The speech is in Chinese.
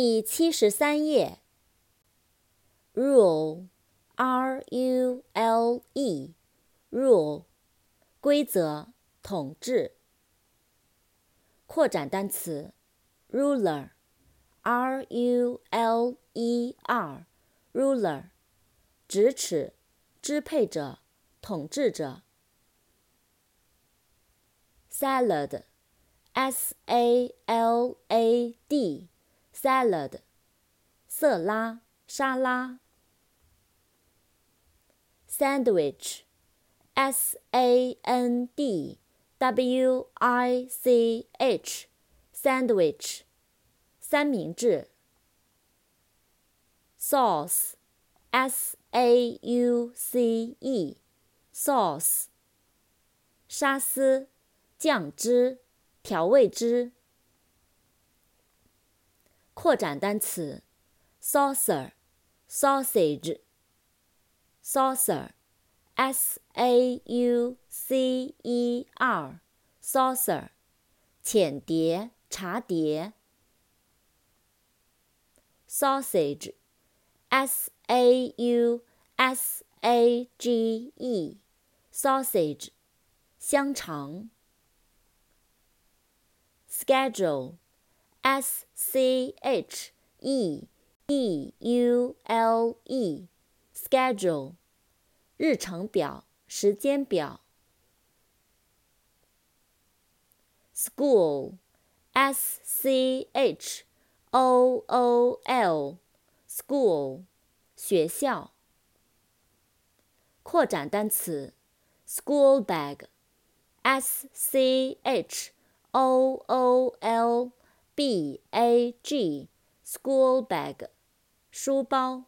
第七十三页。rule，r-u-l-e，rule，规则、统治。扩展单词，ruler，r-u-l-e-r，ruler，直尺、支配者、统治者。salad，s a l a d salad，色拉、沙拉。sandwich，s-a-n-d-w-i-c-h，sandwich，三明治。sauce，s-a-u-c-e，sauce，沙司、酱汁、调味汁。扩展单词，saucer，sausage。saucer，s a u c e r，saucer，浅碟、茶碟。sausage，s a u s a g e，sausage，香肠，schedule。schedule，s c h e e u l e，schedule。日程表、时间表。school，s c h o o l，school，学校。扩展单词，school bag，s c h o o l b a g，school bag，书包。